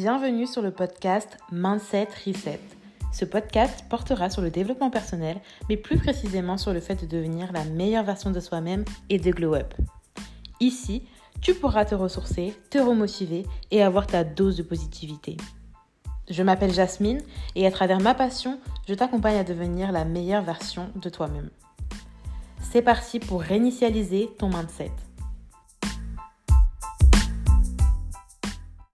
Bienvenue sur le podcast Mindset Reset. Ce podcast portera sur le développement personnel, mais plus précisément sur le fait de devenir la meilleure version de soi-même et de glow up. Ici, tu pourras te ressourcer, te remotiver et avoir ta dose de positivité. Je m'appelle Jasmine et à travers ma passion, je t'accompagne à devenir la meilleure version de toi-même. C'est parti pour réinitialiser ton mindset.